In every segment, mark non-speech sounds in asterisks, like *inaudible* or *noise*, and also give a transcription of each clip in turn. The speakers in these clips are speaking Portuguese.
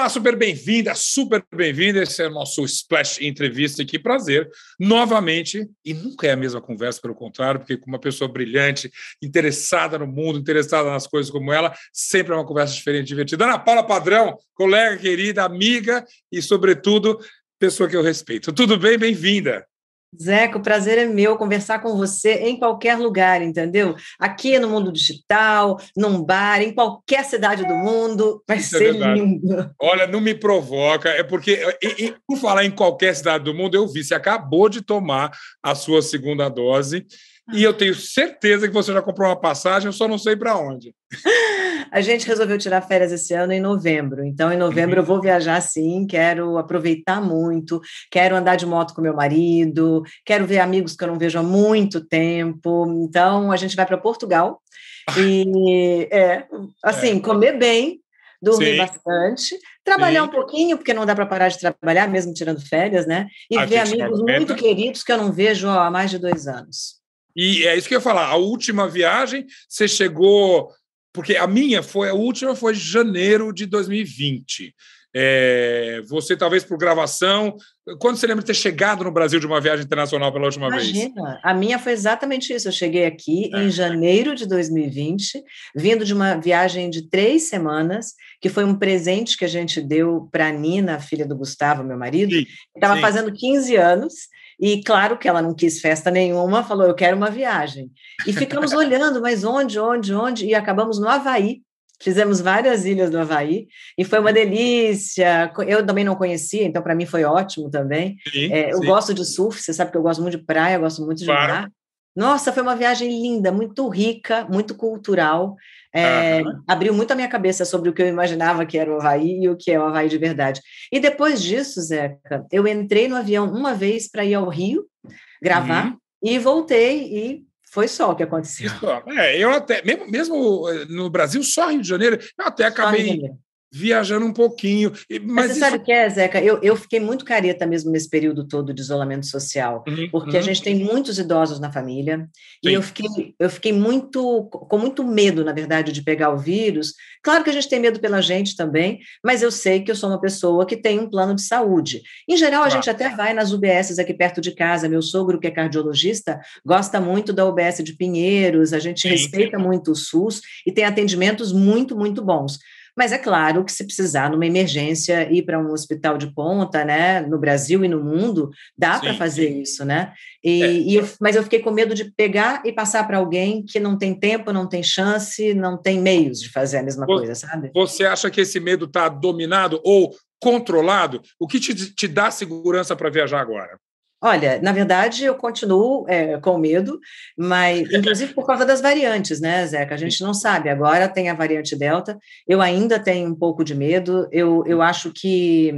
Olá, super bem-vinda, super bem-vinda. Esse é o nosso Splash Entrevista. Que prazer, novamente. E nunca é a mesma conversa, pelo contrário, porque com uma pessoa brilhante, interessada no mundo, interessada nas coisas como ela, sempre é uma conversa diferente, divertida. Ana Paula Padrão, colega querida, amiga e, sobretudo, pessoa que eu respeito. Tudo bem? Bem-vinda. Zeca, o prazer é meu conversar com você em qualquer lugar, entendeu? Aqui no mundo digital, num bar, em qualquer cidade do mundo, vai Isso é ser é lindo. Olha, não me provoca, é porque, e, e, por falar em qualquer cidade do mundo, eu vi, você acabou de tomar a sua segunda dose, e eu tenho certeza que você já comprou uma passagem, eu só não sei para onde. *laughs* A gente resolveu tirar férias esse ano em novembro. Então, em novembro uhum. eu vou viajar sim, quero aproveitar muito, quero andar de moto com meu marido, quero ver amigos que eu não vejo há muito tempo. Então, a gente vai para Portugal e *laughs* é, assim, é. comer bem, dormir sim. bastante, trabalhar Sim. um pouquinho, porque não dá para parar de trabalhar, mesmo tirando férias, né? E a ver amigos muito queridos que eu não vejo há mais de dois anos. E é isso que eu ia falar. A última viagem, você chegou. Porque a minha foi, a última foi janeiro de 2020. É, você, talvez por gravação. Quando você lembra de ter chegado no Brasil de uma viagem internacional pela última Imagina, vez? Imagina, a minha foi exatamente isso. Eu cheguei aqui é. em janeiro de 2020, vindo de uma viagem de três semanas, que foi um presente que a gente deu para a Nina, filha do Gustavo, meu marido, que estava fazendo 15 anos. E claro que ela não quis festa nenhuma, falou: eu quero uma viagem. E ficamos *laughs* olhando, mas onde, onde, onde? E acabamos no Havaí. Fizemos várias ilhas do Havaí e foi uma delícia. Eu também não conhecia, então para mim foi ótimo também. Sim, é, eu sim. gosto de surf, você sabe que eu gosto muito de praia, eu gosto muito de claro. mar. Nossa, foi uma viagem linda, muito rica, muito cultural. É, uhum. Abriu muito a minha cabeça sobre o que eu imaginava que era o Havaí e o que é o Havaí de verdade. E depois disso, Zeca, eu entrei no avião uma vez para ir ao Rio gravar uhum. e voltei e foi só o que aconteceu. É, eu até, mesmo, mesmo eh, no Brasil, só Rio de Janeiro, eu até acabei viajando um pouquinho. Mas, você isso... sabe o que é, Zeca? Eu, eu fiquei muito careta mesmo nesse período todo de isolamento social, uhum, porque uhum. a gente tem muitos idosos na família, Sim. e eu fiquei, eu fiquei muito, com muito medo, na verdade, de pegar o vírus. Claro que a gente tem medo pela gente também, mas eu sei que eu sou uma pessoa que tem um plano de saúde. Em geral, claro. a gente até vai nas UBSs aqui perto de casa. Meu sogro, que é cardiologista, gosta muito da UBS de Pinheiros, a gente Sim. respeita muito o SUS e tem atendimentos muito, muito bons. Mas é claro que se precisar, numa emergência, ir para um hospital de ponta, né, no Brasil e no mundo, dá para fazer isso, né? E, é. e eu, mas eu fiquei com medo de pegar e passar para alguém que não tem tempo, não tem chance, não tem meios de fazer a mesma você, coisa, sabe? Você acha que esse medo está dominado ou controlado? O que te, te dá segurança para viajar agora? Olha, na verdade, eu continuo é, com medo, mas inclusive por causa das variantes, né, Zeca? A gente não sabe. Agora tem a variante Delta, eu ainda tenho um pouco de medo. Eu, eu acho que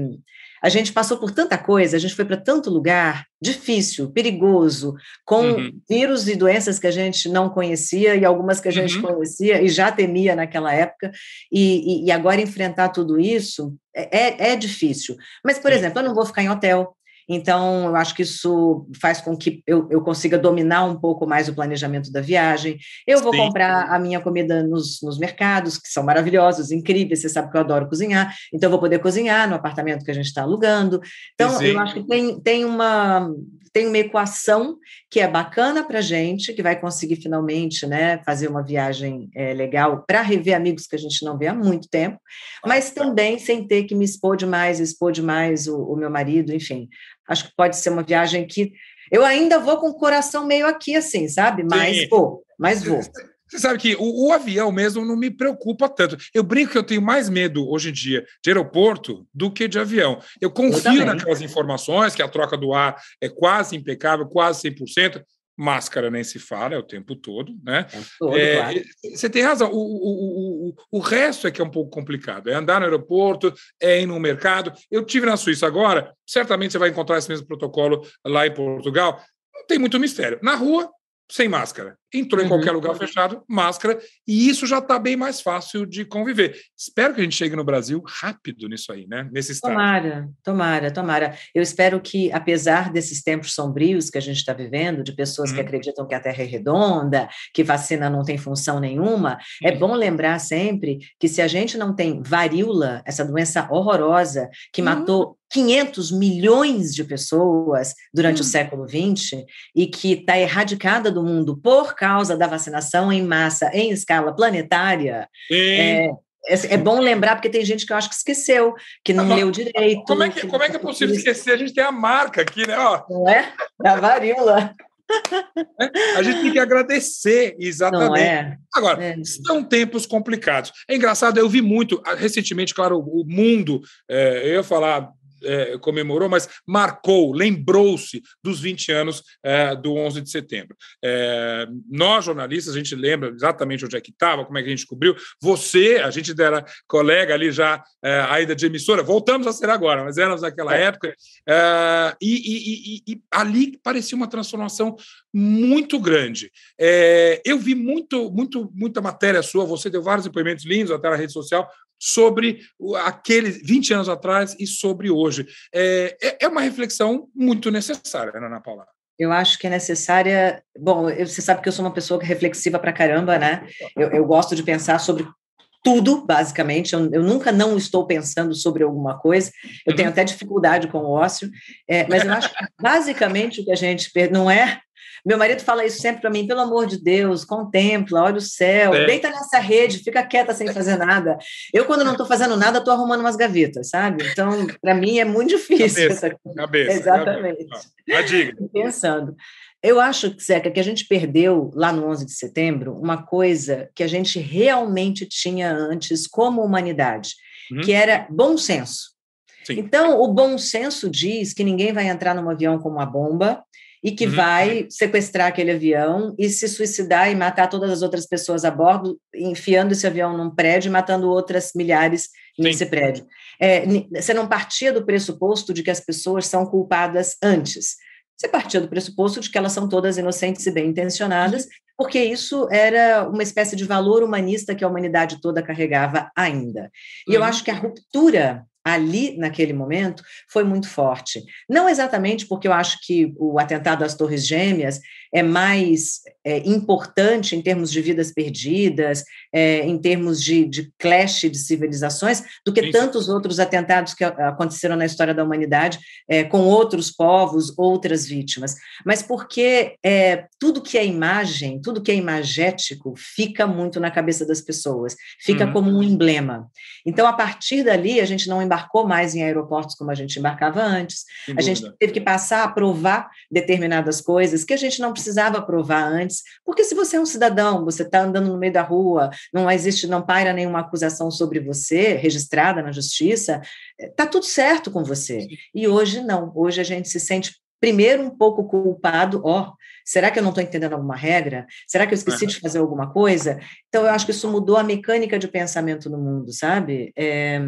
a gente passou por tanta coisa, a gente foi para tanto lugar difícil, perigoso, com uhum. vírus e doenças que a gente não conhecia e algumas que a gente uhum. conhecia e já temia naquela época, e, e, e agora enfrentar tudo isso é, é, é difícil. Mas, por exemplo, eu não vou ficar em hotel, então, eu acho que isso faz com que eu, eu consiga dominar um pouco mais o planejamento da viagem. Eu vou Sim. comprar a minha comida nos, nos mercados, que são maravilhosos, incríveis. Você sabe que eu adoro cozinhar, então eu vou poder cozinhar no apartamento que a gente está alugando. Então, Sim. eu acho que tem, tem uma tem uma equação que é bacana para a gente, que vai conseguir finalmente né, fazer uma viagem é, legal para rever amigos que a gente não vê há muito tempo, mas também sem ter que me expor demais, expor demais o, o meu marido, enfim. Acho que pode ser uma viagem que eu ainda vou com o coração meio aqui, assim, sabe? Mas Sim. vou, mas vou. Você sabe que o, o, avião mesmo não me preocupa tanto. Eu brinco que eu tenho mais medo hoje em dia de aeroporto do que de avião. Eu confio eu naquelas informações, que a troca do ar é quase impecável, quase 100%. Máscara nem se fala, é o tempo todo, né? Todo, é, claro. Você tem razão. O, o, o, o resto é que é um pouco complicado. É andar no aeroporto, é ir no mercado. Eu tive na Suíça agora, certamente você vai encontrar esse mesmo protocolo lá em Portugal. Não tem muito mistério. Na rua, sem máscara. Entrou uhum. em qualquer lugar fechado, máscara, e isso já está bem mais fácil de conviver. Espero que a gente chegue no Brasil rápido nisso aí, né? Nesse estágio. Tomara, tomara, tomara. Eu espero que, apesar desses tempos sombrios que a gente está vivendo, de pessoas uhum. que acreditam que a Terra é redonda, que vacina não tem função nenhuma, é uhum. é bom lembrar sempre que se a gente não tem varíola, essa doença horrorosa que uhum. matou 500 milhões de pessoas durante hum. o século XX e que está erradicada do mundo por causa da vacinação em massa em escala planetária. É, é, é, bom lembrar, porque tem gente que eu acho que esqueceu, que não, leu direito. Como é que, como é, que é possível esquecer? A gente tem a marca aqui, né? Ó. Não é? Da varíola. É, a gente tem que agradecer, exatamente. É. Agora, é. são tempos complicados. É engraçado, eu vi muito, ah, recentemente, claro, o mundo, é, eu ia falar é, comemorou, mas marcou, lembrou-se dos 20 anos é, do 11 de setembro. É, nós, jornalistas, a gente lembra exatamente onde é que estava, como é que a gente cobriu. Você, a gente era colega ali já, é, ainda de emissora, voltamos a ser agora, mas éramos naquela é. época, é, e, e, e, e, ali parecia uma transformação muito grande. eu vi muito, muito, muita matéria sua, você deu vários depoimentos lindos até na rede social, sobre aqueles 20 anos atrás e sobre hoje. É, é, é uma reflexão muito necessária, Ana Paula. Eu acho que é necessária. Bom, você sabe que eu sou uma pessoa reflexiva para caramba, né? Eu, eu, gosto de pensar sobre tudo, basicamente. Eu, eu, nunca não estou pensando sobre alguma coisa. Eu tenho uhum. até dificuldade com o ócio. É, mas eu acho que basicamente o que a gente não é meu marido fala isso sempre para mim, pelo amor de Deus, contempla, olha o céu, é. deita nessa rede, fica quieta sem fazer nada. Eu, quando não estou fazendo nada, estou arrumando umas gavetas, sabe? Então, para mim é muito difícil. Cabeça, essa... cabeça Exatamente. Cabeça. diga. Pensando. Eu acho, Zeca, que a gente perdeu lá no 11 de setembro uma coisa que a gente realmente tinha antes como humanidade, uhum. que era bom senso. Sim. Então, o bom senso diz que ninguém vai entrar num avião com uma bomba, e que uhum. vai sequestrar aquele avião e se suicidar e matar todas as outras pessoas a bordo, enfiando esse avião num prédio e matando outras milhares Sim. nesse prédio. É, você não partia do pressuposto de que as pessoas são culpadas antes. Você partia do pressuposto de que elas são todas inocentes e bem intencionadas, porque isso era uma espécie de valor humanista que a humanidade toda carregava ainda. E uhum. eu acho que a ruptura ali naquele momento foi muito forte. Não exatamente porque eu acho que o atentado às Torres Gêmeas é mais é, importante em termos de vidas perdidas, é, em termos de, de clash de civilizações, do que Isso. tantos outros atentados que aconteceram na história da humanidade é, com outros povos, outras vítimas. Mas porque é, tudo que é imagem, tudo que é imagético, fica muito na cabeça das pessoas, fica uhum. como um emblema. Então, a partir dali, a gente não embarcou mais em aeroportos como a gente embarcava antes, a gente teve que passar a provar determinadas coisas que a gente não precisava provar antes, porque se você é um cidadão, você está andando no meio da rua, não existe, não paira nenhuma acusação sobre você, registrada na justiça, está eh, tudo certo com você. E hoje não, hoje a gente se sente primeiro um pouco culpado, ó, oh, será que eu não estou entendendo alguma regra? Será que eu esqueci uhum. de fazer alguma coisa? Então, eu acho que isso mudou a mecânica de pensamento no mundo, sabe? É,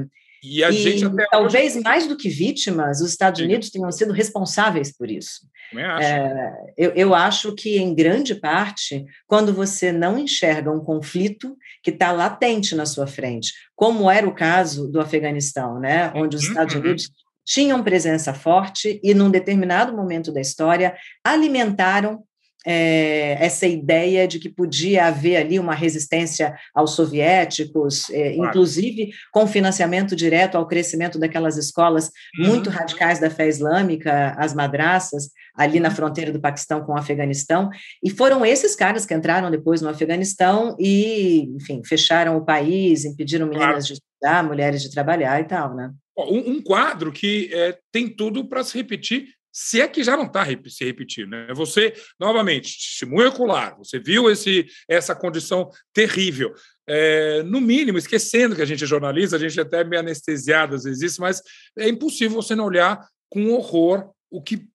e a e gente até talvez hoje... mais do que vítimas, os Estados Sim. Unidos tenham sido responsáveis por isso. É, eu, eu acho que, em grande parte, quando você não enxerga um conflito que está latente na sua frente, como era o caso do Afeganistão, né, onde os uhum, Estados uhum. Unidos tinham presença forte e, num determinado momento da história, alimentaram é, essa ideia de que podia haver ali uma resistência aos soviéticos, é, claro. inclusive com financiamento direto ao crescimento daquelas escolas uhum. muito radicais da fé islâmica, as madraças, ali na uhum. fronteira do Paquistão com o Afeganistão, e foram esses caras que entraram depois no Afeganistão e, enfim, fecharam o país, impediram meninas claro. de estudar, mulheres de trabalhar e tal, né? Um, um quadro que é, tem tudo para se repetir se é que já não está se repetindo. Né? Você, novamente, testemunho ocular, você viu esse, essa condição terrível. É, no mínimo, esquecendo que a gente é jornalista, a gente é até meio anestesiado às vezes isso, mas é impossível você não olhar com horror o que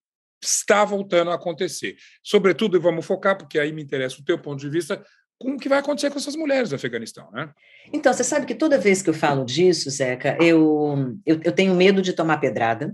está voltando a acontecer. Sobretudo, e vamos focar, porque aí me interessa o teu ponto de vista, com o que vai acontecer com essas mulheres do Afeganistão, né? Então, você sabe que toda vez que eu falo disso, Zeca, eu, eu, eu tenho medo de tomar pedrada,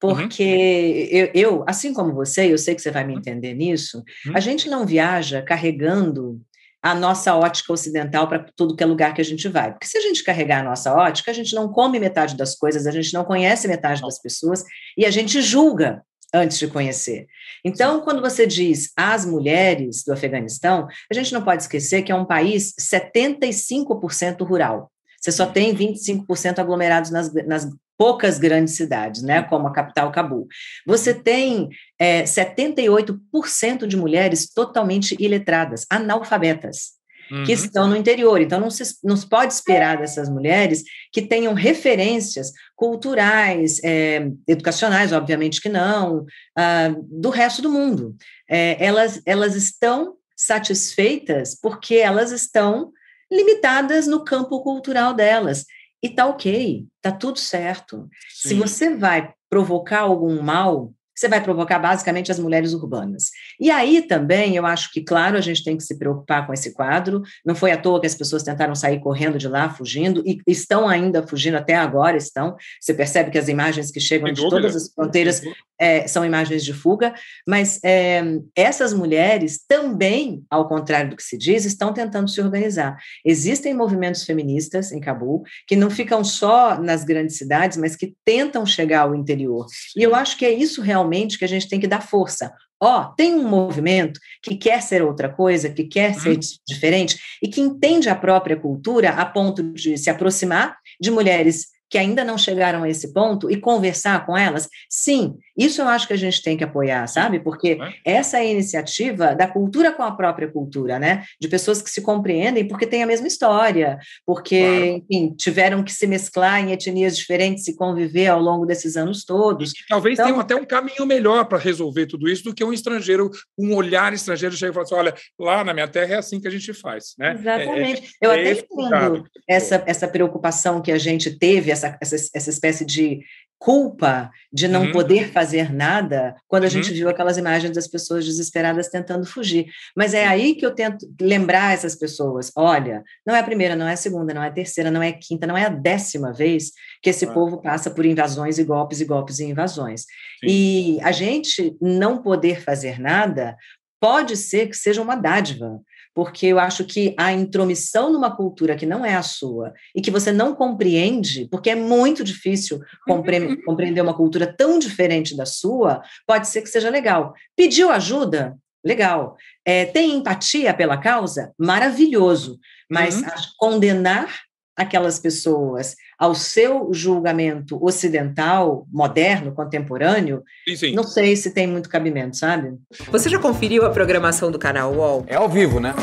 porque uhum. eu, eu, assim como você, eu sei que você vai me uhum. entender nisso, uhum. a gente não viaja carregando a nossa ótica ocidental para tudo que é lugar que a gente vai. Porque se a gente carregar a nossa ótica, a gente não come metade das coisas, a gente não conhece metade das pessoas e a gente julga antes de conhecer. Então, quando você diz as mulheres do Afeganistão, a gente não pode esquecer que é um país 75% rural. Você só tem 25% aglomerados nas, nas poucas grandes cidades, né, como a capital Cabul. Você tem é, 78% de mulheres totalmente iletradas, analfabetas, uhum. que estão no interior. Então, não se, não se pode esperar dessas mulheres que tenham referências culturais, é, educacionais, obviamente que não, uh, do resto do mundo. É, elas, elas estão satisfeitas porque elas estão limitadas no campo cultural delas. E tá ok, tá tudo certo. Sim. Se você vai provocar algum mal, você vai provocar basicamente as mulheres urbanas. E aí também eu acho que, claro, a gente tem que se preocupar com esse quadro. Não foi à toa que as pessoas tentaram sair correndo de lá, fugindo, e estão ainda fugindo, até agora estão. Você percebe que as imagens que chegam de todas as fronteiras é, são imagens de fuga, mas é, essas mulheres também, ao contrário do que se diz, estão tentando se organizar. Existem movimentos feministas em Cabul que não ficam só nas grandes cidades, mas que tentam chegar ao interior. E eu acho que é isso realmente que a gente tem que dar força. Ó, oh, tem um movimento que quer ser outra coisa, que quer ser uhum. diferente e que entende a própria cultura a ponto de se aproximar de mulheres que ainda não chegaram a esse ponto e conversar com elas? Sim, isso eu acho que a gente tem que apoiar, sabe? Porque essa é a iniciativa da cultura com a própria cultura, né? De pessoas que se compreendem porque têm a mesma história, porque, claro. enfim, tiveram que se mesclar em etnias diferentes e conviver ao longo desses anos todos. E talvez então, tenham até um caminho melhor para resolver tudo isso do que um estrangeiro, um olhar estrangeiro chega e fala assim: olha, lá na minha terra é assim que a gente faz, né? Exatamente. É, é, eu é até entendo essa, essa preocupação que a gente teve, essa, essa, essa espécie de culpa de não uhum. poder fazer nada quando a uhum. gente viu aquelas imagens das pessoas desesperadas tentando fugir. Mas é aí que eu tento lembrar essas pessoas: olha, não é a primeira, não é a segunda, não é a terceira, não é a quinta, não é a décima vez que esse ah. povo passa por invasões e golpes e golpes e invasões. Sim. E a gente não poder fazer nada pode ser que seja uma dádiva porque eu acho que a intromissão numa cultura que não é a sua e que você não compreende, porque é muito difícil compre uhum. compreender uma cultura tão diferente da sua, pode ser que seja legal. Pediu ajuda? Legal. É, tem empatia pela causa? Maravilhoso. Mas uhum. condenar aquelas pessoas ao seu julgamento ocidental, moderno, contemporâneo, sim, sim. não sei se tem muito cabimento, sabe? Você já conferiu a programação do canal UOL? É ao vivo, né?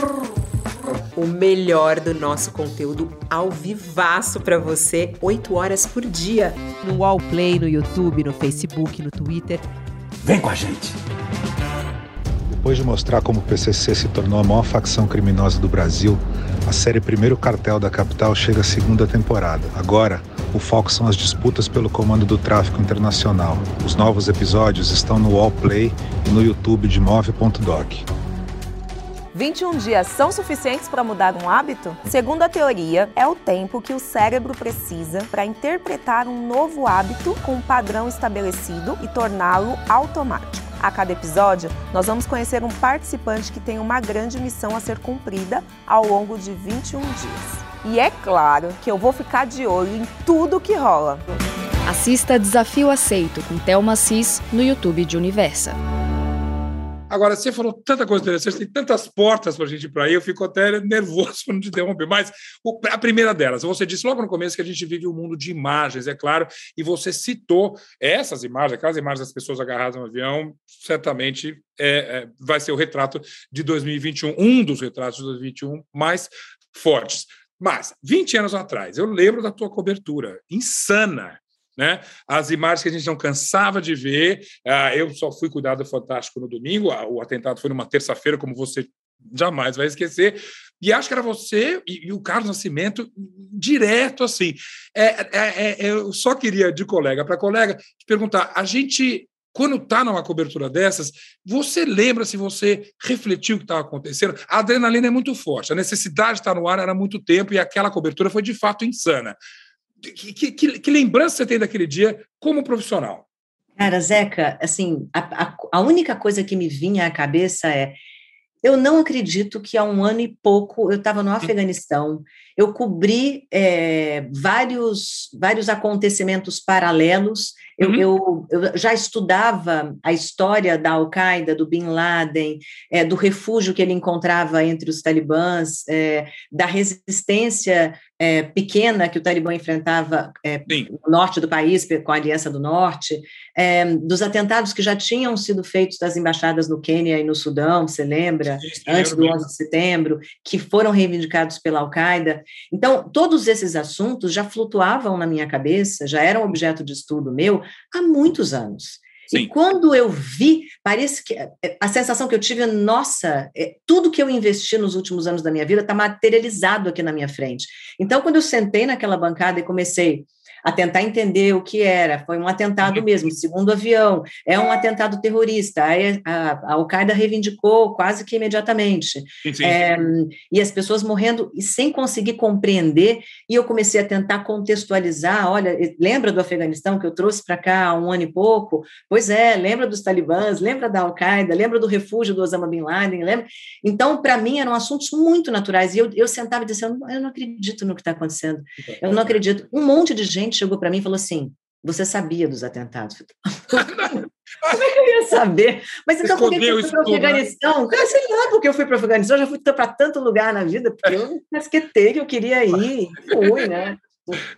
O melhor do nosso conteúdo ao vivaço para você, 8 horas por dia. No UOL Play, no YouTube, no Facebook, no Twitter. Vem com a gente! Depois de mostrar como o PCC se tornou a maior facção criminosa do Brasil, a série Primeiro Cartel da Capital chega à segunda temporada. Agora, o foco são as disputas pelo comando do tráfico internacional. Os novos episódios estão no Wallplay e no YouTube de Move.doc. 21 dias são suficientes para mudar um hábito? Segundo a teoria, é o tempo que o cérebro precisa para interpretar um novo hábito com um padrão estabelecido e torná-lo automático. A cada episódio, nós vamos conhecer um participante que tem uma grande missão a ser cumprida ao longo de 21 dias. E é claro que eu vou ficar de olho em tudo que rola. Assista Desafio Aceito com Thelma Cis no YouTube de Universa. Agora, você falou tanta coisa interessante, tem tantas portas para a gente ir para aí, eu fico até nervoso *laughs* para não te interromper. Mas a primeira delas, você disse logo no começo que a gente vive um mundo de imagens, é claro, e você citou essas imagens, aquelas imagens das pessoas agarradas no avião, certamente é, é, vai ser o retrato de 2021, um dos retratos de 2021 mais fortes. Mas, 20 anos atrás, eu lembro da tua cobertura, insana, né? As imagens que a gente não cansava de ver. Ah, eu só fui cuidar do Fantástico no domingo, o atentado foi numa terça-feira, como você jamais vai esquecer. E acho que era você e, e o Carlos Nascimento direto assim. É, é, é, é eu só queria, de colega para colega, te perguntar: a gente quando está numa cobertura dessas, você lembra se você refletiu o que estava acontecendo? A adrenalina é muito forte, a necessidade de estar no ar era muito tempo e aquela cobertura foi de fato insana. Que, que, que, lembrança você tem daquele dia como profissional? Cara, Zeca, assim, a, a, a única coisa que me vinha à cabeça é eu não acredito que há um ano e pouco eu estava no Afeganistão, eu cobri é, vários, vários acontecimentos paralelos. Eu, uhum. eu, eu, já estudava a história da Al-Qaeda, do Bin Laden, é, do refúgio que ele encontrava entre os talibãs, é, da resistência pequena que o Talibã enfrentava no norte do país, com a Aliança do Norte, dos atentados que já tinham sido feitos das embaixadas no Quênia e no Sudão, você lembra? Sim, Antes do 11 de setembro, que foram reivindicados pela Al-Qaeda. Então, todos esses assuntos já flutuavam na minha cabeça, já eram objeto de estudo meu há muitos anos. Sim. E quando eu vi, parece que é, a sensação que eu tive, nossa, é, tudo que eu investi nos últimos anos da minha vida está materializado aqui na minha frente. Então, quando eu sentei naquela bancada e comecei a tentar entender o que era. Foi um atentado uhum. mesmo, segundo avião, é um atentado terrorista. A, a Al-Qaeda reivindicou quase que imediatamente. Sim, sim. É, e as pessoas morrendo e sem conseguir compreender. E eu comecei a tentar contextualizar. Olha, lembra do Afeganistão que eu trouxe para cá há um ano e pouco? Pois é, lembra dos talibãs, lembra da Al-Qaeda, lembra do refúgio do Osama Bin Laden, lembra? Então, para mim, eram assuntos muito naturais. E eu, eu sentava e dizia: eu não acredito no que está acontecendo. Eu não acredito. Um monte de gente chegou para mim e falou assim: você sabia dos atentados? Como é que eu ia saber? Mas então, por que eu fui para o né? Afeganistão? Cara, sei lá porque eu fui para o Afeganistão, eu já fui para tanto lugar na vida, porque eu casquetei que eu queria *laughs* ir, fui, né?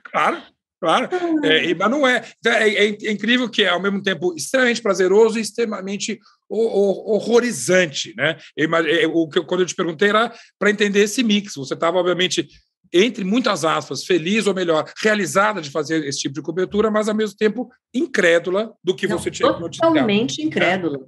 Claro, claro. É, mas não é. é. é. É, incrível que é, ao mesmo tempo, extremamente prazeroso e extremamente horrorizante, né? É, o que quando eu te perguntei era para entender esse mix. Você estava, obviamente, entre muitas aspas, feliz ou melhor, realizada de fazer esse tipo de cobertura, mas ao mesmo tempo incrédula do que Não, você tinha noticiado. Totalmente incrédula.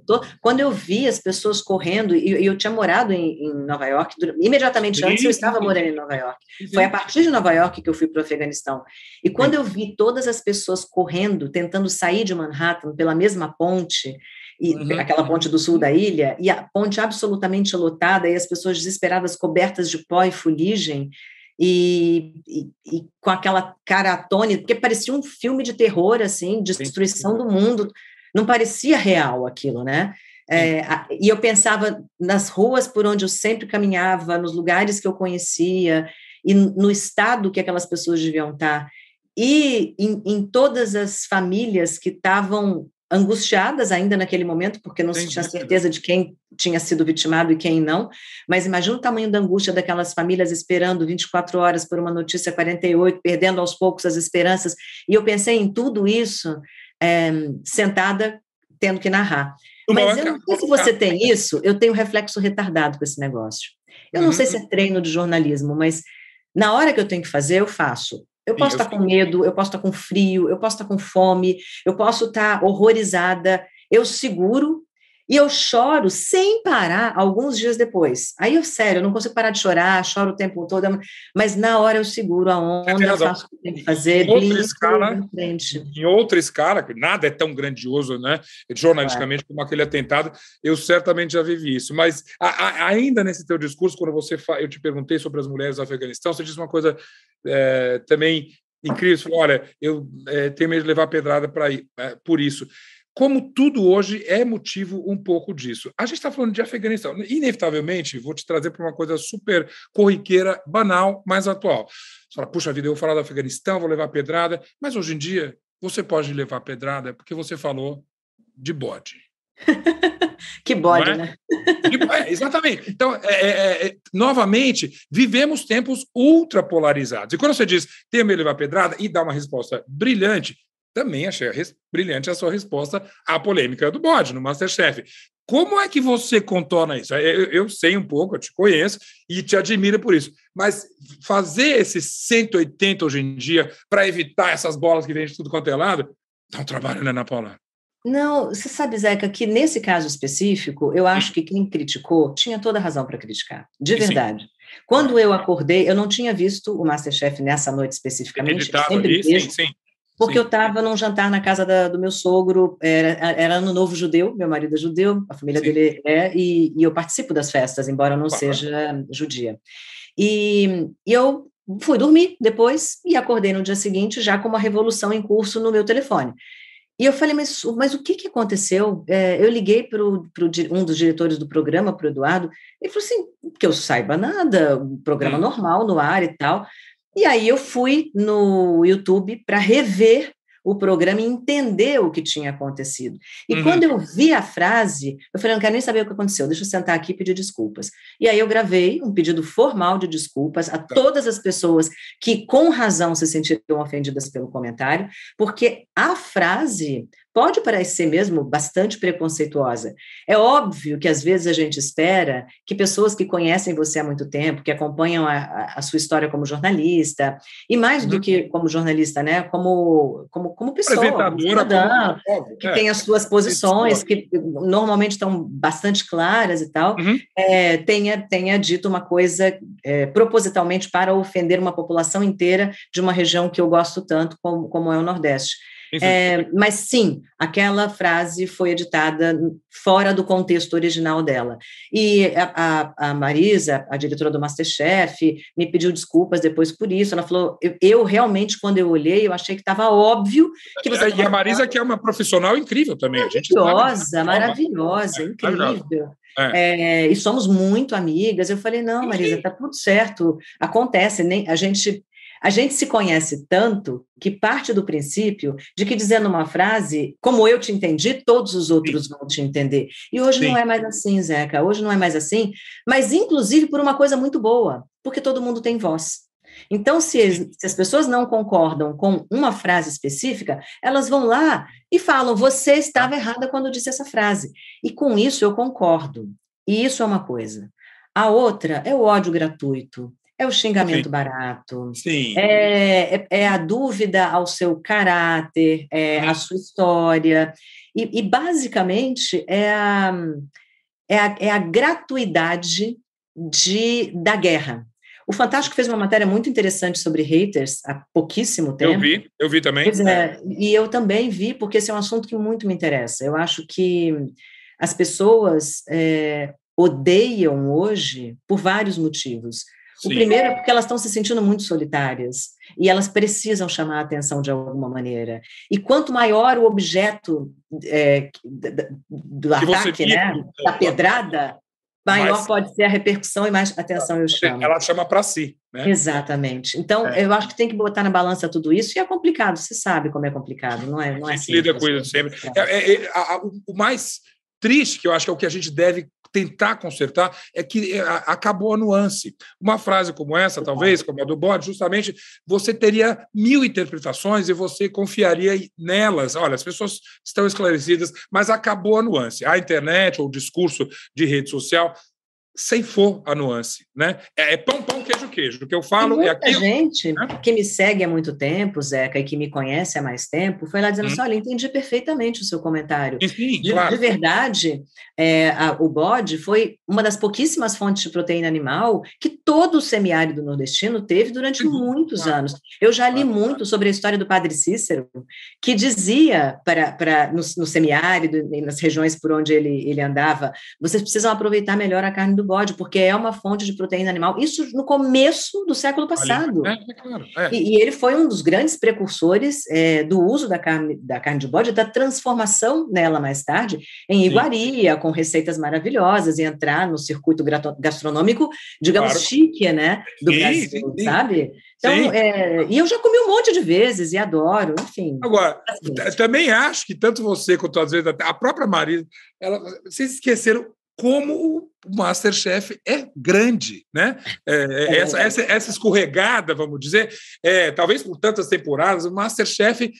Quando eu vi as pessoas correndo, e eu tinha morado em, em Nova York, imediatamente antes eu estava morando em Nova York. Sim. Foi a partir de Nova York que eu fui para o Afeganistão. E quando eu vi todas as pessoas correndo, tentando sair de Manhattan pela mesma ponte, e uhum. aquela ponte do sul da ilha, e a ponte absolutamente lotada, e as pessoas desesperadas cobertas de pó e fuligem, e, e, e, com aquela cara atônita, porque parecia um filme de terror, assim, destruição do mundo, não parecia real aquilo, né? É, e eu pensava nas ruas por onde eu sempre caminhava, nos lugares que eu conhecia, e no estado que aquelas pessoas deviam estar, e em, em todas as famílias que estavam angustiadas ainda naquele momento, porque não se tinha certeza de quem tinha sido vitimado e quem não, mas imagina o tamanho da angústia daquelas famílias esperando 24 horas por uma notícia 48, perdendo aos poucos as esperanças, e eu pensei em tudo isso é, sentada, tendo que narrar. Mas eu não sei se você tem isso, eu tenho reflexo retardado com esse negócio. Eu não sei se é uhum. treino de jornalismo, mas na hora que eu tenho que fazer, eu faço. Eu posso estar com medo, eu posso estar com frio, eu posso estar com fome, eu posso estar horrorizada. Eu seguro e eu choro sem parar alguns dias depois. Aí eu, sério, eu não consigo parar de chorar, choro o tempo todo, mas na hora eu seguro a onda, eu faço o que tem que fazer. Em outra, escala, em outra escala, nada é tão grandioso, né, jornalisticamente, é. como aquele atentado, eu certamente já vivi isso. Mas a, a, ainda nesse teu discurso, quando você eu te perguntei sobre as mulheres do Afeganistão, você disse uma coisa é, também incrível, você falou, olha, eu é, tenho medo de levar pedrada para é, por isso como tudo hoje é motivo um pouco disso. A gente está falando de Afeganistão. Inevitavelmente, vou te trazer para uma coisa super corriqueira, banal, mas atual. Você fala, puxa vida, eu vou falar do Afeganistão, vou levar pedrada, mas hoje em dia você pode levar pedrada porque você falou de bode. *laughs* que bode, é? né? É, exatamente. Então, é, é, é, novamente, vivemos tempos ultrapolarizados. E quando você diz tem medo de levar pedrada e dá uma resposta brilhante, também achei brilhante a sua resposta à polêmica do bode no Masterchef. Como é que você contorna isso? Eu, eu, sei um pouco, eu te conheço e te admiro por isso. Mas fazer esse 180 hoje em dia para evitar essas bolas que vêm de tudo quanto é lado, dá um trabalho, né, Ana Paula? Não, você sabe, Zeca, que nesse caso específico, eu acho que quem criticou tinha toda a razão para criticar, de verdade. Sim. Quando eu acordei, eu não tinha visto o Masterchef nessa noite especificamente. Sempre ali, sim, sim porque Sim. eu estava num jantar na casa da, do meu sogro, era, era ano novo judeu, meu marido é judeu, a família Sim. dele é, e, e, eu participo das festas, embora não seja judia. E, e eu fui dormir depois e acordei no dia seguinte já com uma revolução em curso no meu telefone. e eu falei, mas, mas o que, que aconteceu? É, eu liguei para um dos diretores do programa, para o Eduardo, ele falou assim, que eu saiba nada, um programa hum. normal no ar e tal. E aí eu fui no YouTube para rever o programa e entender o que tinha acontecido. E uhum. quando eu vi a frase, eu falei, não quero nem saber o que aconteceu, deixa eu sentar aqui e pedir desculpas. E aí eu gravei um pedido formal de desculpas a tá. todas as pessoas que, com razão, se sentiram ofendidas pelo comentário, porque a frase pode parecer mesmo bastante preconceituosa. É óbvio que às vezes a gente espera que pessoas que conhecem você há muito tempo, que acompanham a, a sua história como jornalista, e mais uhum. do que como jornalista, né, como, como, como pessoa, cidadã, como... que é. tem as suas posições, que normalmente estão bastante claras e tal, uhum. é, tenha, tenha dito uma coisa é, propositalmente para ofender uma população inteira de uma região que eu gosto tanto, como, como é o Nordeste. É, mas sim, aquela frase foi editada fora do contexto original dela. E a, a, a, Marisa, a diretora do Masterchef, me pediu desculpas depois por isso. Ela falou: eu, eu realmente, quando eu olhei, eu achei que estava óbvio que você. E a Marisa, que é uma profissional incrível também. Maravilhosa, maravilhosa, é, incrível. É. É, e somos muito amigas. Eu falei, não, Marisa, tá tudo certo, acontece, nem a gente a gente se conhece tanto que parte do princípio de que dizendo uma frase, como eu te entendi, todos os outros Sim. vão te entender. E hoje Sim. não é mais assim, Zeca. Hoje não é mais assim, mas inclusive por uma coisa muito boa, porque todo mundo tem voz. Então, se, se, as pessoas não concordam com uma frase específica, elas vão lá e falam: você estava errada quando disse essa frase. E com isso eu concordo. E isso é uma coisa. A outra é o ódio gratuito, é o xingamento Sim. barato. Sim. É, é, é, a dúvida ao seu caráter, é a sua história. E, e basicamente, é a, é, a, é a gratuidade de, da guerra. O Fantástico fez uma matéria muito interessante sobre haters há pouquíssimo tempo. Eu vi, eu vi também. Pois é, e eu também vi, porque esse é um assunto que muito me interessa. Eu acho que as pessoas é, odeiam hoje por vários motivos. Sim. O primeiro é porque elas estão se sentindo muito solitárias e elas precisam chamar a atenção de alguma maneira. E quanto maior o objeto é, do que ataque, né, da pedrada, maior pode ser a repercussão e mais atenção eu chamo. Ela chama para si. Né? Exatamente. Então, é. eu acho que tem que botar na balança tudo isso, e é complicado, você sabe como é complicado, não é? Não é assim, lida com isso sempre. É, é, é, a, a, o mais triste, que eu acho que é o que a gente deve tentar consertar, é que é, acabou a nuance. Uma frase como essa, talvez, como a do bode, justamente você teria mil interpretações e você confiaria nelas. Olha, as pessoas estão esclarecidas, mas acabou a nuance. A internet ou o discurso de rede social ceifou a nuance, né? É, é, pão, pão, queijo. O que eu falo é aquilo. gente né? que me segue há muito tempo, Zeca, e que me conhece há mais tempo, foi lá dizendo hum. assim, olha, entendi perfeitamente o seu comentário. Sim, de, claro. de verdade, é, a, o bode foi uma das pouquíssimas fontes de proteína animal que todo o semiárido nordestino teve durante muitos claro. anos. Eu já li claro, muito sobre a história do padre Cícero, que dizia para, para no, no semiárido e nas regiões por onde ele, ele andava, vocês precisam aproveitar melhor a carne do bode, porque é uma fonte de proteína animal. Isso no começo do século passado. É, é claro, é. E, e, ele foi um dos grandes precursores é, do uso da carne, da carne de bode, da transformação nela mais tarde, em iguaria, Sim. com receitas maravilhosas, e entrar no circuito gastronômico, digamos, claro. chique, né? Do Sim, Brasil, sabe? Então, é, e eu já comi um monte de vezes e adoro, enfim. Agora, também acho que tanto você quanto às vezes a própria Marisa, ela, vocês esqueceram como o Masterchef é grande, né? É, é, é essa, essa, essa, escorregada, vamos dizer, é, talvez por tantas temporadas, o Masterchef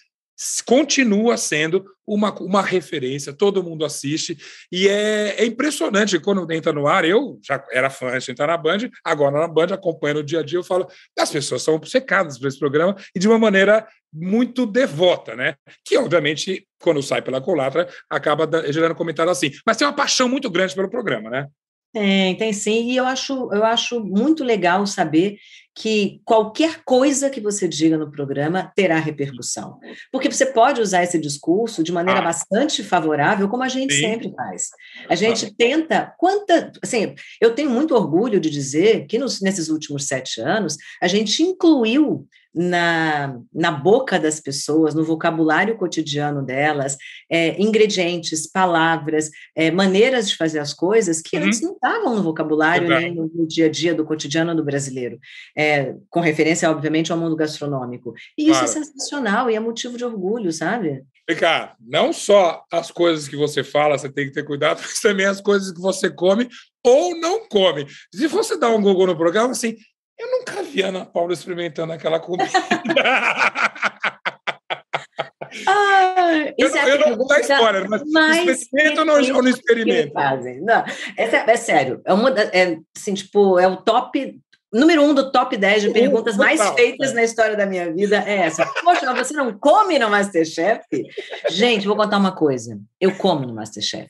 continua sendo uma, uma referência, todo mundo assiste, e é, é, impressionante quando entra no ar. Eu já era fã antes de entrar na Band, agora na Band, acompanhando o dia a dia, eu falo, as pessoas são obcecadas por esse programa e de uma maneira muito devota, né? Que, obviamente, quando sai pela colatra, acaba gerando comentário assim. Mas tem uma paixão muito grande pelo programa, né? Tem, tem sim, e eu acho, eu acho muito legal saber que qualquer coisa que você diga no programa terá repercussão. Porque você pode usar esse discurso de maneira ah. bastante favorável, como a gente Sim. sempre faz. A gente tenta, quanta, assim, eu tenho muito orgulho de dizer que nos, nesses últimos sete anos, a gente incluiu na, na boca das pessoas, no vocabulário cotidiano delas, é, ingredientes, palavras, é, maneiras de fazer as coisas que uhum. antes não estavam no vocabulário, né, no, no, dia a dia do cotidiano do brasileiro, é, com referência, obviamente, ao mundo gastronômico. E isso é claro. sensacional e é motivo de orgulho, sabe? Ricardo, não só as coisas que você fala, você tem que ter cuidado, *laughs* mas também as coisas que você come ou não come. Se você dar um Google no programa, assim, eu nunca vi a Ana Paula experimentando aquela comida. *laughs* Ah, eu, não, é eu não vou dar spoiler, mas, mas experimenta ou não, ou não experimenta? Não, essa, é, é sério, é, uma, é, assim, tipo, é o top número um do top 10 de perguntas uh, mais feitas é. na história da minha vida é essa. Poxa, você não come no Masterchef? Gente, vou contar uma coisa. Eu como no Masterchef.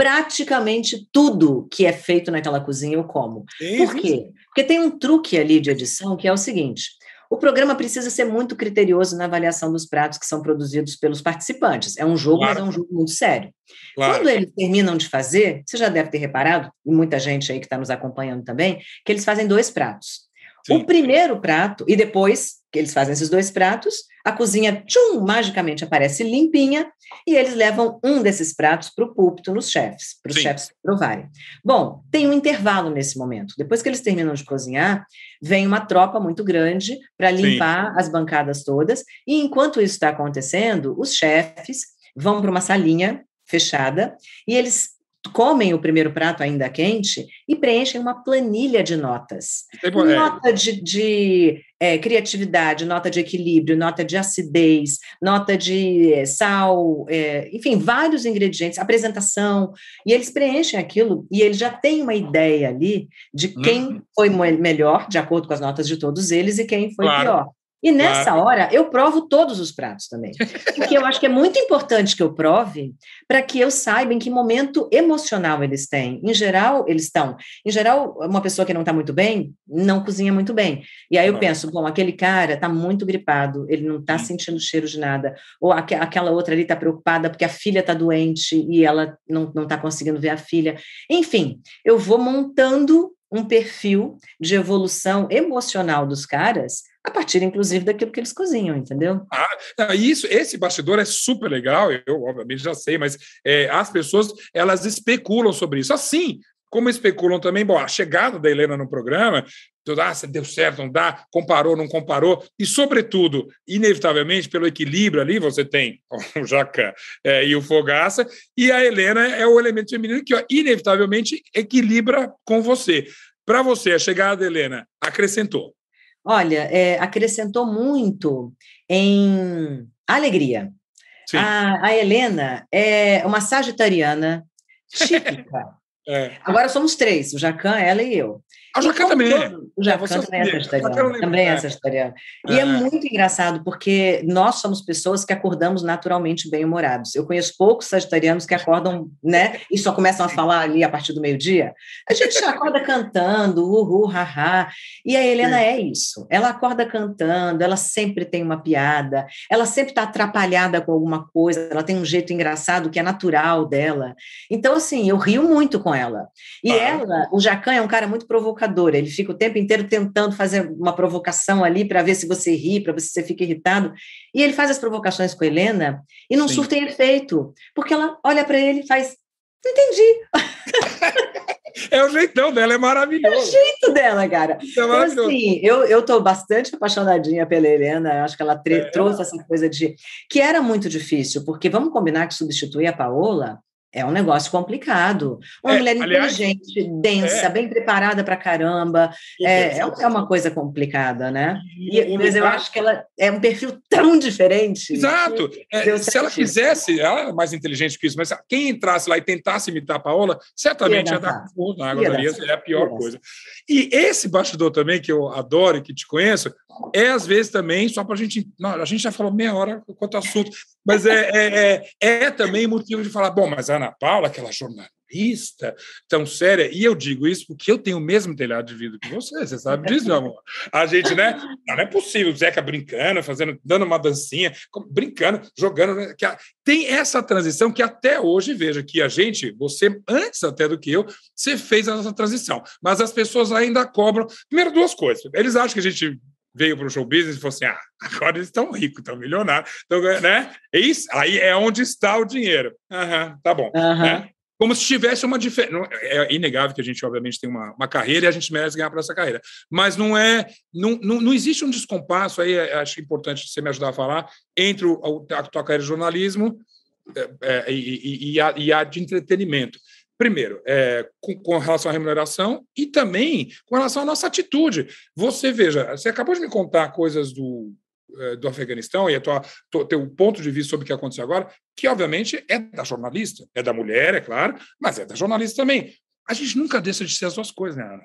Praticamente tudo que é feito naquela cozinha eu como. Por quê? Porque tem um truque ali de edição que é o seguinte: o programa precisa ser muito criterioso na avaliação dos pratos que são produzidos pelos participantes. É um jogo, claro. mas é um jogo muito sério. Claro. Quando eles terminam de fazer, você já deve ter reparado, e muita gente aí que está nos acompanhando também, que eles fazem dois pratos. Sim. O primeiro prato, e depois que eles fazem esses dois pratos, a cozinha, tchum, magicamente aparece limpinha, e eles levam um desses pratos para o púlpito nos chefes, para os chefes provarem. Bom, tem um intervalo nesse momento. Depois que eles terminam de cozinhar, vem uma tropa muito grande para limpar Sim. as bancadas todas, e enquanto isso está acontecendo, os chefes vão para uma salinha fechada e eles comem o primeiro prato ainda quente e preenchem uma planilha de notas. É. Nota de, de é, criatividade, nota de equilíbrio, nota de acidez, nota de é, sal, é, enfim, vários ingredientes, apresentação, e eles preenchem aquilo e eles já têm uma ideia ali de quem uhum. foi melhor, de acordo com as notas de todos eles, e quem foi claro. pior. E nessa claro. hora eu provo todos os pratos também. Porque eu acho que é muito importante que eu prove para que eu saiba em que momento emocional eles têm. Em geral, eles estão. Em geral, uma pessoa que não está muito bem não cozinha muito bem. E aí eu penso, bom, aquele cara está muito gripado, ele não está sentindo cheiro de nada. Ou aqu aquela outra ali está preocupada porque a filha está doente e ela não está conseguindo ver a filha. Enfim, eu vou montando um perfil de evolução emocional dos caras a partir, inclusive, daquilo que eles cozinham, entendeu? Ah, isso, esse bastidor é super legal, eu obviamente já sei, mas é, as pessoas elas especulam sobre isso. Assim, como especulam também, bom, a chegada da Helena no programa, tudo, ah, deu certo, não dá, comparou, não comparou, e, sobretudo, inevitavelmente, pelo equilíbrio ali, você tem *laughs* o Jacan é, e o Fogaça, e a Helena é o elemento feminino que, inevitavelmente, equilibra com você. Para você, a chegada da Helena acrescentou? Olha, é, acrescentou muito em alegria. A, a, Helena é uma sagitariana *laughs* típica. é. Agora somos três, o Jacan, ela e eu. A Jacan também. É. O Jacan também é sagitariano. Também é sagitariano. E é. é muito engraçado, porque nós somos pessoas que acordamos naturalmente bem-humorados. Eu conheço poucos sagitarianos que acordam, né, e só começam a falar ali a partir do meio-dia. A gente acorda *laughs* cantando, uhul, haha. E a Helena Sim. é isso. Ela acorda cantando, ela sempre tem uma piada, ela sempre está atrapalhada com alguma coisa, ela tem um jeito engraçado que é natural dela. Então, assim, eu rio muito com ela. E ah. ela, o Jacan é um cara muito provocador provocador, ele fica o tempo inteiro tentando fazer uma provocação ali para ver se você ri, para ver se você fica irritado. E ele faz as provocações com a Helena e não Sim. surtem efeito, porque ela olha para ele e faz: Não entendi. *laughs* É o jeitão dela, é maravilhoso. É o jeito dela, cara. É então, assim, eu, eu tô bastante apaixonadinha pela Helena, acho que ela é. trouxe essa coisa de... Que era muito difícil, porque vamos combinar que substituir a Paola é um negócio complicado. Uma é, mulher aliás, inteligente, densa, é. bem preparada para caramba. É, é, é, uma coisa complicada, né? E, mas eu acho que ela é um perfil *laughs* tão diferente. Exato. É, se ela quisesse, ela é mais inteligente que isso, mas quem entrasse lá e tentasse imitar a Paola, certamente ia, ia dar fogo na água daria, é a pior coisa. E esse bastidor também, que eu adoro e que te conheço, é às vezes também, só para a gente. Não, a gente já falou meia hora quanto assunto, mas é, é, é, é, também motivo de falar, bom, mas a Ana Paula, aquela jornalista tão séria, e eu digo isso porque eu tenho o mesmo telhado de vida que você, você sabe disso, meu amor. A gente, né? Não, é possível, Zeca brincando, fazendo, dando uma dancinha, brincando, jogando. Né, tem essa transição que até hoje, veja que a gente, você, antes até do que eu, você fez essa transição, mas as pessoas ainda cobram. Primeiro, duas coisas. Eles acham que a gente veio para o show business e falou assim: ah, *laughs* agora eles estão ricos, estão milionários, estão, né? É isso, aí é onde está o dinheiro. Uhum, tá bom. Uhum. Né? Como se tivesse uma diferença. É inegável que a gente, obviamente, tem uma, uma carreira e a gente merece ganhar por essa carreira. Mas não é. Não, não, não existe um descompasso aí, é, acho importante você me ajudar a falar, entre o, a tua carreira de jornalismo é, é, e, e, a, e a de entretenimento. Primeiro, é, com, com, relação à remuneração e também com relação à nossa atitude. Você veja, você acabou de me contar coisas do, é, do Afeganistão e a tua, tua, teu ponto de vista sobre o que aconteceu agora, que obviamente é da jornalista, é da mulher, é claro, mas é da jornalista também. A gente nunca deixa de ser as duas coisas, né, Ana?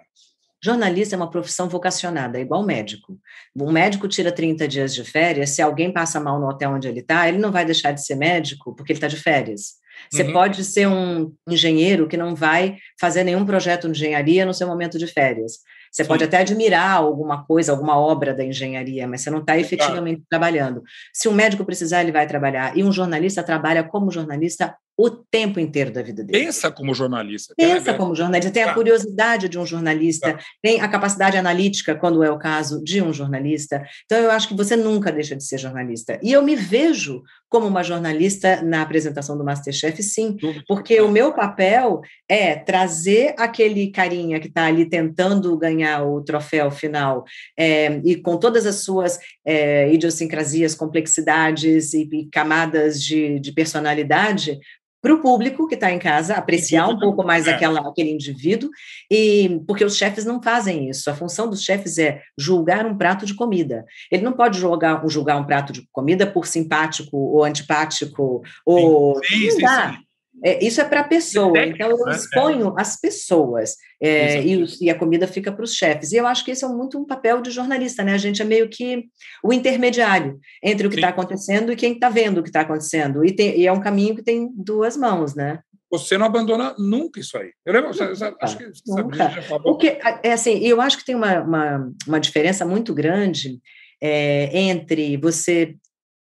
Jornalista é uma profissão vocacionada, é igual médico. Um médico tira 30 dias de férias, se alguém passa mal no hotel onde ele está, ele não vai deixar de ser médico porque ele está de férias. Você uhum. pode ser um engenheiro que não vai fazer nenhum projeto de engenharia no seu momento de férias. Você Sim. pode até admirar alguma coisa, alguma obra da engenharia, mas você não está efetivamente claro. trabalhando. Se um médico precisar, ele vai trabalhar. E um jornalista trabalha como jornalista o tempo inteiro da vida dele. Pensa como jornalista. Pensa né? como jornalista, tem a curiosidade de um jornalista, tem a capacidade analítica, quando é o caso, de um jornalista. Então, eu acho que você nunca deixa de ser jornalista. E eu me vejo como uma jornalista na apresentação do Masterchef, sim, porque o meu papel é trazer aquele carinha que está ali tentando ganhar o troféu final, é, e com todas as suas é, idiosincrasias, complexidades e, e camadas de, de personalidade, para o público que está em casa apreciar um pouco mais é. aquela, aquele indivíduo, e porque os chefes não fazem isso. A função dos chefes é julgar um prato de comida. Ele não pode julgar, julgar um prato de comida por simpático ou antipático, ou. Sim, sim, sim, é, isso é para a pessoa, então eu né? exponho as pessoas é, e, os, e, a comida fica para os chefes. E eu acho que esse é muito um papel de jornalista, né? A gente é meio que o intermediário entre o que está acontecendo e quem está vendo o que está acontecendo. E, tem, e, é um caminho que tem duas mãos, né? Você não abandona nunca isso aí. Eu lembro, nunca, você, acho que nunca. já falou. Porque, é assim, eu acho que tem uma, uma, uma diferença muito grande é, entre você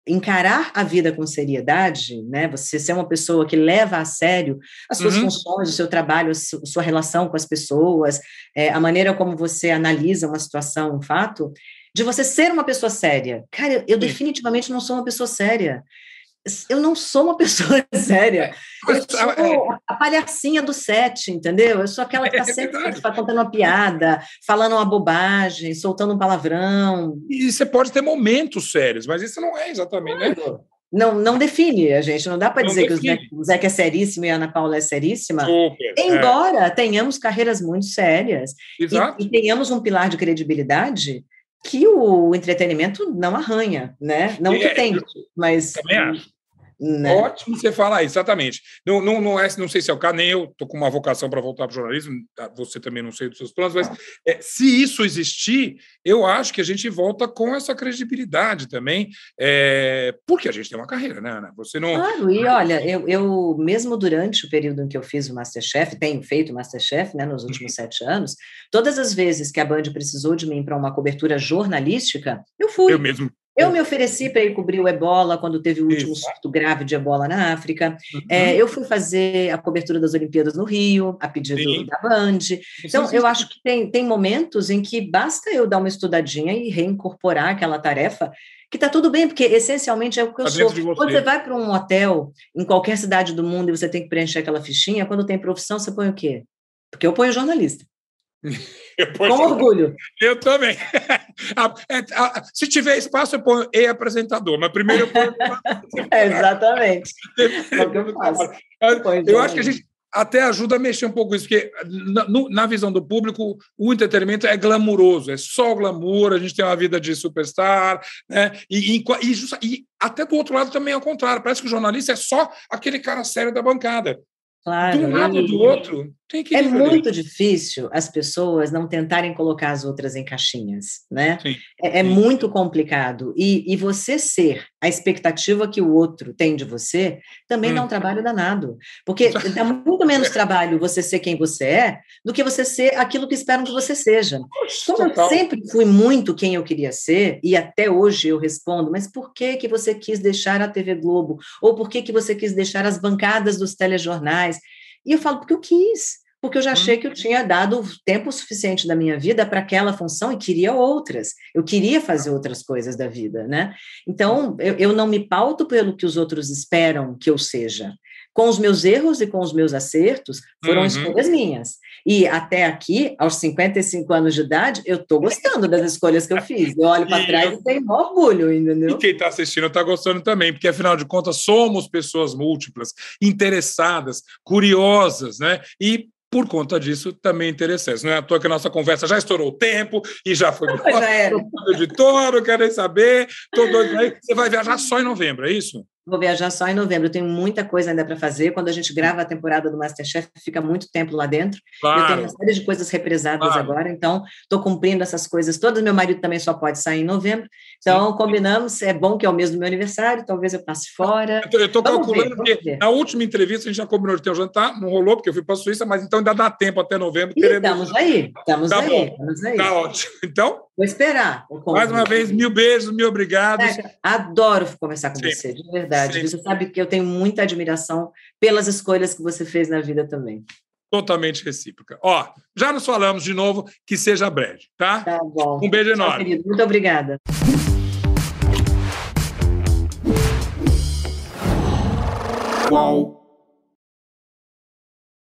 encarar a vida com seriedade, né? Você ser uma pessoa que leva a sério as suas uhum. funções, o seu trabalho, a sua relação com as pessoas, é, a maneira como você analisa uma situação, um fato, de você ser uma pessoa séria. Cara, eu definitivamente não sou uma pessoa séria eu não sou uma *laughs* pessoa séria. Eu sou é a palhacinha do set, entendeu? Eu sou aquela que está é sempre contando uma piada, falando uma bobagem, soltando um palavrão. E você pode ter momentos sérios, mas isso não é exatamente, né? Não, não define a gente, não dá para dizer define. que o Zeca é seríssimo e a Ana Paula é seríssima, Super, é. embora é. tenhamos carreiras muito sérias e, e, tenhamos um pilar de credibilidade que o entretenimento não arranha, né? Não que é, tem, mas. Também acho. Né? Ótimo você falar, exatamente. Não, não, não, é, não sei se é o caso, nem eu estou com uma vocação para voltar para o jornalismo, tá, você também não sei dos seus planos, mas é, se isso existir, eu acho que a gente volta com essa credibilidade também, é, porque a gente tem uma carreira, né, Ana? Você não. Claro, e olha, eu, eu mesmo durante o período em que eu fiz o Masterchef, tenho feito o Masterchef né, nos últimos uhum. sete anos, todas as vezes que a Band precisou de mim para uma cobertura jornalística, eu fui. Eu mesmo. Eu me ofereci para ir cobrir o ebola quando teve o último Isso. surto grave de ebola na África. Uhum. É, eu fui fazer a cobertura das Olimpíadas no Rio, a pedido Sim. da Band. Então, eu acho que tem, tem momentos em que basta eu dar uma estudadinha e reincorporar aquela tarefa, que está tudo bem, porque essencialmente é o que eu tá sou. Você. Quando você vai para um hotel em qualquer cidade do mundo e você tem que preencher aquela fichinha, quando tem profissão, você põe o quê? Porque eu ponho jornalista. *laughs* Com orgulho. Eu também. *laughs* É, se tiver espaço, eu ponho e apresentador, mas primeiro eu ponho. *laughs* é, exatamente. É eu, eu, eu acho que a gente até ajuda a mexer um pouco isso, porque na, visão do público, o entretenimento é glamuroso, é só glamour, a gente tem uma vida de superstar, né? E, e, e, e até do outro lado também é o contrário, parece que o jornalista é só aquele cara sério da bancada. Claro, de um lado ou do outro, que É muito difícil as pessoas não tentarem colocar as outras em caixinhas, né? Sim, é, é muito complicado. E, e você ser a expectativa que o outro tem de você também hum. dá um trabalho danado. Porque dá muito menos *laughs* trabalho você ser quem você é do que você ser aquilo que esperam que você seja. Como eu sempre fui muito quem eu queria ser, e até hoje eu respondo, mas por que, que você quis deixar a TV Globo? Ou por que, que você quis deixar as bancadas dos telejornais? E eu falo, porque eu quis. Porque eu já achei que eu tinha dado tempo suficiente da minha vida para aquela função e queria outras. Eu queria fazer outras coisas da vida, né? Então, eu, eu não me pauto pelo que os outros esperam que eu seja com os meus erros e com os meus acertos, foram uhum. escolhas minhas. E até aqui, aos 55 anos de idade, eu estou gostando das escolhas que eu fiz. Eu olho para *laughs* trás eu... e tenho orgulho, entendeu? E quem está assistindo está gostando também, porque afinal de contas somos pessoas múltiplas, interessadas, curiosas, né? E por conta disso, também interessantes. Não é à toa que a nossa conversa já estourou o tempo e já foi já era. *laughs* de touro, saber. Tô doido aí. Você vai viajar só em novembro, é isso? Vou viajar só em novembro. Eu tenho muita coisa ainda para fazer. Quando a gente grava a temporada do Masterchef, fica muito tempo lá dentro. Claro. Eu tenho uma série de coisas represadas claro. agora, então estou cumprindo essas coisas todas. Meu marido também só pode sair em novembro. Então, Sim. combinamos. É bom que é o mês do meu aniversário, talvez eu passe fora. Eu estou calculando ver, que na última entrevista a gente já combinou de ter um jantar, não rolou, porque eu fui para a Suíça, mas então ainda dá tempo até novembro. E estamos aí, estamos tá aí, bom. estamos aí. Tá ótimo. Então. Vou esperar. Mais uma vez, mil beijos, mil obrigados. Adoro conversar com Sim. você, de verdade. Sim. Você sabe que eu tenho muita admiração pelas escolhas que você fez na vida também. Totalmente recíproca. Ó, já nos falamos de novo, que seja breve, tá? Tá bom. Um beijo Tchau, enorme. Querido. Muito obrigada. Qual?